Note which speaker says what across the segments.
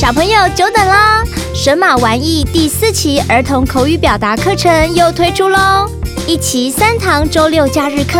Speaker 1: 小朋友久等了，神马玩意第四期儿童口语表达课程又推出喽！一期三堂周六假日课，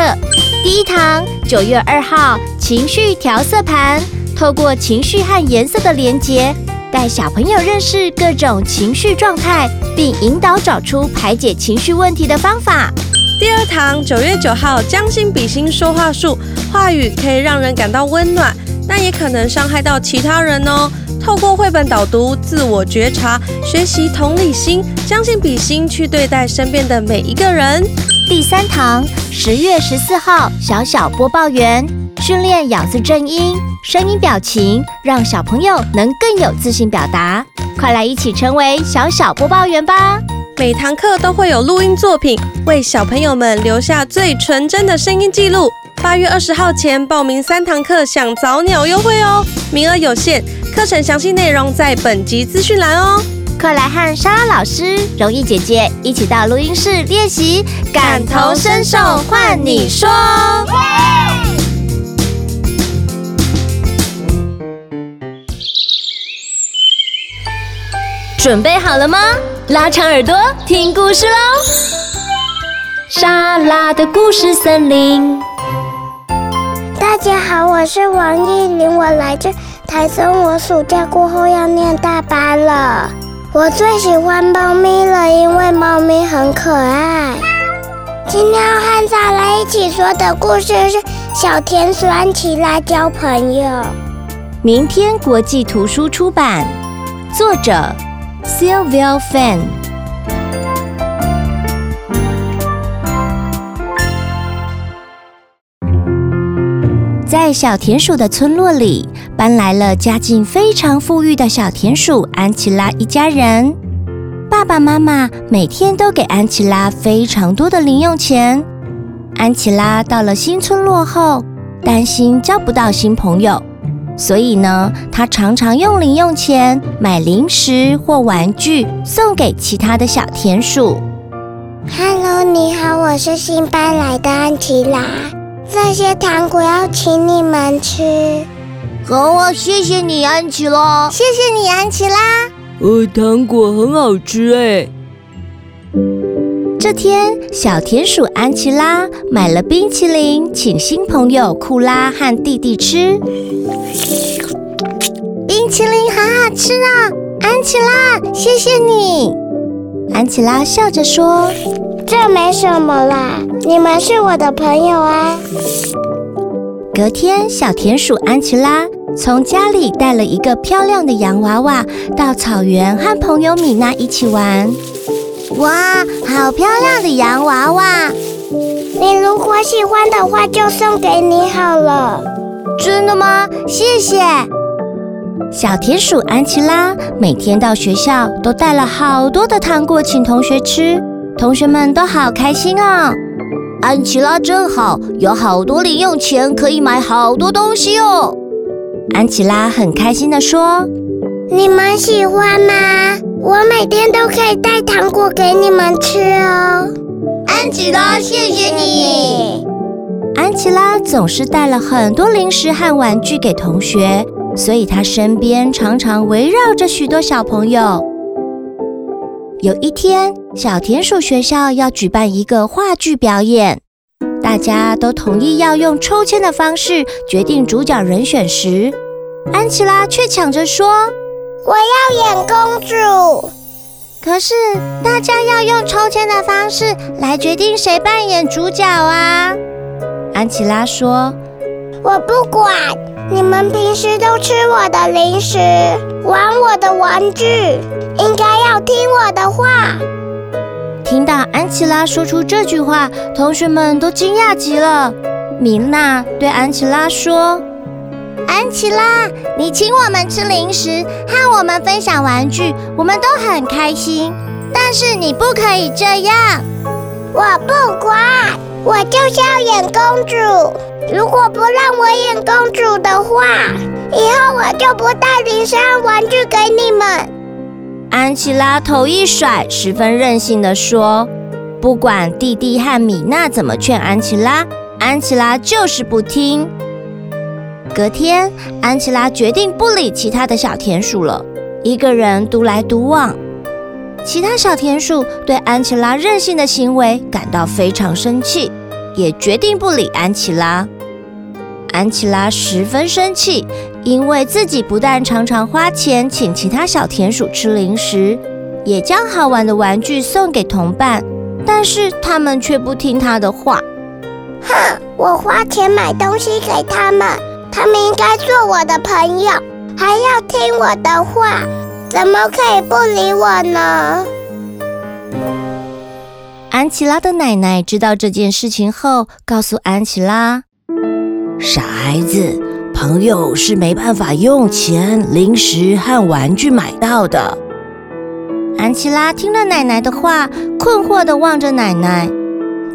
Speaker 1: 第一堂九月二号情绪调色盘，透过情绪和颜色的连结，带小朋友认识各种情绪状态，并引导找出排解情绪问题的方法。
Speaker 2: 第二堂九月九号将心比心说话术，话语可以让人感到温暖，但也可能伤害到其他人哦。透过绘本导读，自我觉察，学习同理心，将心比心去对待身边的每一个人。
Speaker 1: 第三堂十月十四号小小播报员训练咬字正音、声音表情，让小朋友能更有自信表达。快来一起成为小小播报员吧！
Speaker 2: 每堂课都会有录音作品，为小朋友们留下最纯真的声音记录。八月二十号前报名三堂课享早鸟优惠哦，名额有限。课程详细内容在本集资讯栏哦！
Speaker 1: 快来和莎拉老师、容易姐姐一起到录音室练习，感同身受，换你说。准备好了吗？拉长耳朵听故事喽！莎拉的故事森林。
Speaker 3: 大家好，我是王艺霖，我来自。台中，我暑假过后要念大班了。我最喜欢猫咪了，因为猫咪很可爱。今天要和大家一起说的故事是《小田鼠安琪拉交朋友》。
Speaker 1: 明天国际图书出版，作者 Sylvia Fan。在小田鼠的村落里，搬来了家境非常富裕的小田鼠安琪拉一家人。爸爸妈妈每天都给安琪拉非常多的零用钱。安琪拉到了新村落后，担心交不到新朋友，所以呢，她常常用零用钱买零食或玩具送给其他的小田鼠。
Speaker 3: Hello，你好，我是新搬来的安琪拉。这些糖果要请你们吃。
Speaker 4: 好啊，谢谢你，安琪拉。
Speaker 3: 谢谢你，安琪拉。
Speaker 5: 呃，糖果很好吃哎。
Speaker 1: 这天，小田鼠安琪拉买了冰淇淋，请新朋友库拉和弟弟吃。
Speaker 3: 冰淇淋好好吃啊，安琪拉，谢谢你。
Speaker 1: 安琪拉笑着说。
Speaker 3: 这没什么啦，你们是我的朋友啊。
Speaker 1: 隔天，小田鼠安琪拉从家里带了一个漂亮的洋娃娃到草原和朋友米娜一起玩。
Speaker 4: 哇，好漂亮的洋娃娃！
Speaker 3: 你如果喜欢的话，就送给你好了。
Speaker 4: 真的吗？谢谢。
Speaker 1: 小田鼠安琪拉每天到学校都带了好多的糖果请同学吃。同学们都好开心哦！
Speaker 4: 安琪拉真好，有好多零用钱可以买好多东西哦。
Speaker 1: 安琪拉很开心地说：“
Speaker 3: 你们喜欢吗？我每天都可以带糖果给你们吃哦。”
Speaker 4: 安琪拉，谢谢你。
Speaker 1: 安琪拉总是带了很多零食和玩具给同学，所以她身边常常围绕着许多小朋友。有一天，小田鼠学校要举办一个话剧表演，大家都同意要用抽签的方式决定主角人选时，安琪拉却抢着说：“
Speaker 3: 我要演公主。”
Speaker 1: 可是大家要用抽签的方式来决定谁扮演主角啊！安琪拉说：“
Speaker 3: 我不管，你们平时都吃我的零食，玩我的玩具。”应该要听我的话。
Speaker 1: 听到安琪拉说出这句话，同学们都惊讶极了。米娜对安琪拉说：“
Speaker 4: 安琪拉，你请我们吃零食，和我们分享玩具，我们都很开心。但是你不可以这样。
Speaker 3: 我不管，我就是要演公主。如果不让我演公主的话，以后我就不带零食和玩具给你们。”
Speaker 1: 安琪拉头一甩，十分任性地说：“不管弟弟和米娜怎么劝安琪拉，安琪拉就是不听。”隔天，安琪拉决定不理其他的小田鼠了，一个人独来独往。其他小田鼠对安琪拉任性的行为感到非常生气，也决定不理安琪拉。安琪拉十分生气，因为自己不但常常花钱请其他小田鼠吃零食，也将好玩的玩具送给同伴，但是他们却不听他的话。
Speaker 3: 哼，我花钱买东西给他们，他们应该做我的朋友，还要听我的话，怎么可以不理我呢？
Speaker 1: 安琪拉的奶奶知道这件事情后，告诉安琪拉。
Speaker 6: 傻孩子，朋友是没办法用钱、零食和玩具买到的。
Speaker 1: 安琪拉听了奶奶的话，困惑的望着奶奶。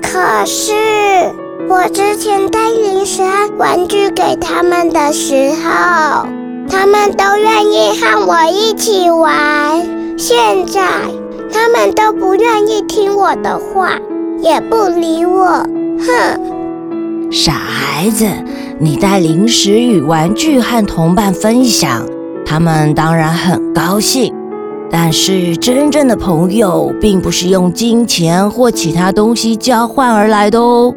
Speaker 3: 可是我之前带零食和玩具给他们的时候，他们都愿意和我一起玩。现在他们都不愿意听我的话，也不理我。哼！
Speaker 6: 傻孩子，你带零食与玩具和同伴分享，他们当然很高兴。但是真正的朋友，并不是用金钱或其他东西交换而来的哦。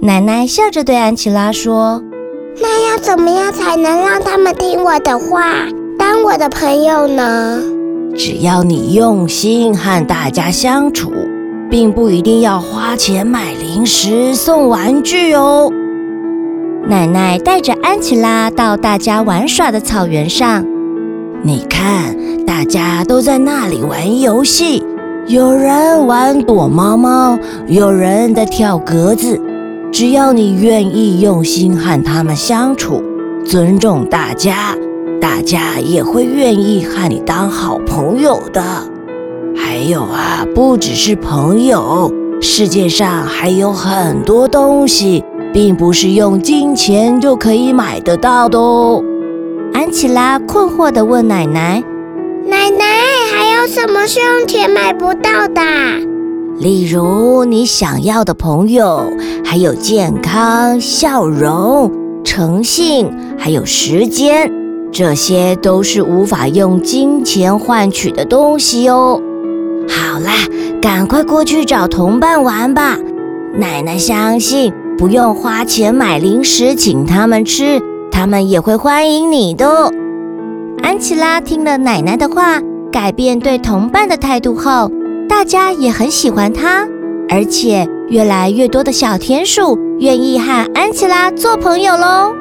Speaker 1: 奶奶笑着对安琪拉说：“
Speaker 3: 那要怎么样才能让他们听我的话，当我的朋友呢？”
Speaker 6: 只要你用心和大家相处。并不一定要花钱买零食送玩具哦。
Speaker 1: 奶奶带着安琪拉到大家玩耍的草原上，
Speaker 6: 你看，大家都在那里玩游戏，有人玩躲猫猫，有人在跳格子。只要你愿意用心和他们相处，尊重大家，大家也会愿意和你当好朋友的。还有啊，不只是朋友，世界上还有很多东西，并不是用金钱就可以买得到的哦。
Speaker 1: 安琪拉困惑地问奶奶：“
Speaker 3: 奶奶，还有什么是用钱买不到的？
Speaker 6: 例如你想要的朋友，还有健康、笑容、诚信，还有时间，这些都是无法用金钱换取的东西哦。”好啦，赶快过去找同伴玩吧。奶奶相信，不用花钱买零食请他们吃，他们也会欢迎你的。
Speaker 1: 安琪拉听了奶奶的话，改变对同伴的态度后，大家也很喜欢她，而且越来越多的小田鼠愿意和安琪拉做朋友喽。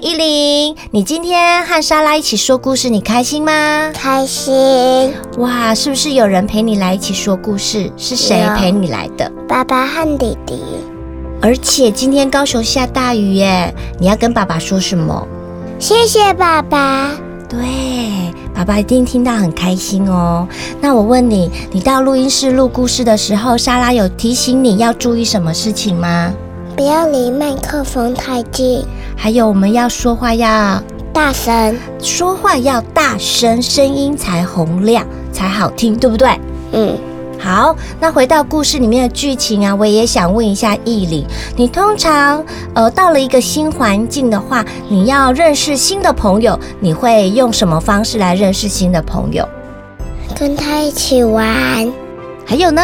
Speaker 1: 依琳，你今天和莎拉一起说故事，你开心吗？
Speaker 3: 开心。
Speaker 1: 哇，是不是有人陪你来一起说故事？是谁陪你来的？
Speaker 3: 爸爸和弟弟。
Speaker 1: 而且今天高雄下大雨耶，你要跟爸爸说什么？
Speaker 3: 谢谢爸爸。
Speaker 1: 对，爸爸一定听到很开心哦。那我问你，你到录音室录故事的时候，莎拉有提醒你要注意什么事情吗？
Speaker 3: 不要离麦克风太近，
Speaker 1: 还有我们要说话要
Speaker 3: 大声，
Speaker 1: 说话要大声，声音才洪亮，才好听，对不对？
Speaker 3: 嗯，
Speaker 1: 好。那回到故事里面的剧情啊，我也想问一下易玲，你通常呃到了一个新环境的话，你要认识新的朋友，你会用什么方式来认识新的朋友？
Speaker 3: 跟他一起玩，
Speaker 1: 还有呢？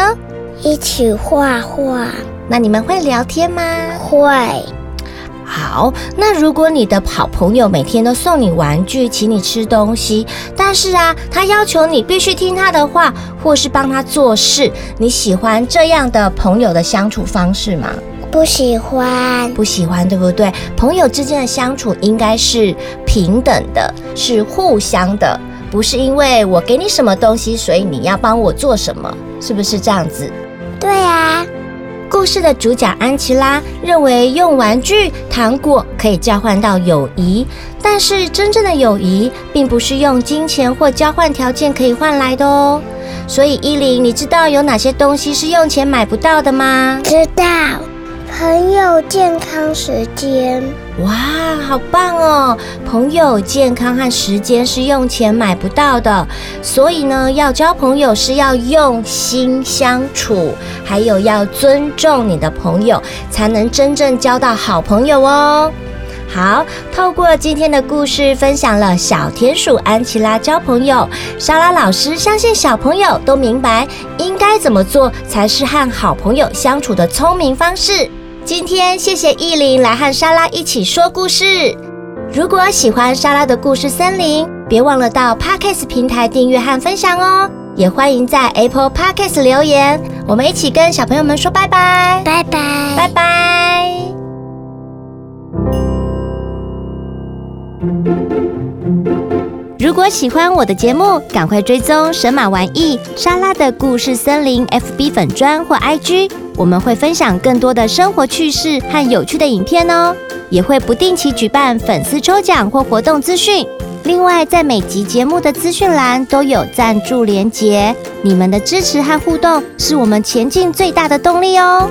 Speaker 3: 一起画画。
Speaker 1: 那你们会聊天吗？
Speaker 3: 会。
Speaker 1: 好，那如果你的好朋友每天都送你玩具，请你吃东西，但是啊，他要求你必须听他的话，或是帮他做事，你喜欢这样的朋友的相处方式吗？
Speaker 3: 不喜欢。
Speaker 1: 不喜欢，对不对？朋友之间的相处应该是平等的，是互相的，不是因为我给你什么东西，所以你要帮我做什么，是不是这样子？
Speaker 3: 对啊。
Speaker 1: 故事的主角安琪拉认为用玩具、糖果可以交换到友谊，但是真正的友谊并不是用金钱或交换条件可以换来的哦。所以依琳，你知道有哪些东西是用钱买不到的吗？
Speaker 3: 知道，朋友健康时间。
Speaker 1: 哇，好棒哦！朋友健康和时间是用钱买不到的，所以呢，要交朋友是要用心相处，还有要尊重你的朋友，才能真正交到好朋友哦。好，透过今天的故事，分享了小田鼠安琪拉交朋友。莎拉老师相信小朋友都明白应该怎么做才是和好朋友相处的聪明方式。今天谢谢意林来和莎拉一起说故事。如果喜欢莎拉的故事森林，别忘了到 Podcast 平台订阅和分享哦。也欢迎在 Apple Podcast 留言，我们一起跟小朋友们说拜拜，
Speaker 3: 拜拜，
Speaker 1: 拜拜。如果喜欢我的节目，赶快追踪神马玩意莎拉的故事森林 FB 粉砖或 IG，我们会分享更多的生活趣事和有趣的影片哦，也会不定期举办粉丝抽奖或活动资讯。另外，在每集节目的资讯栏都有赞助连接，你们的支持和互动是我们前进最大的动力哦。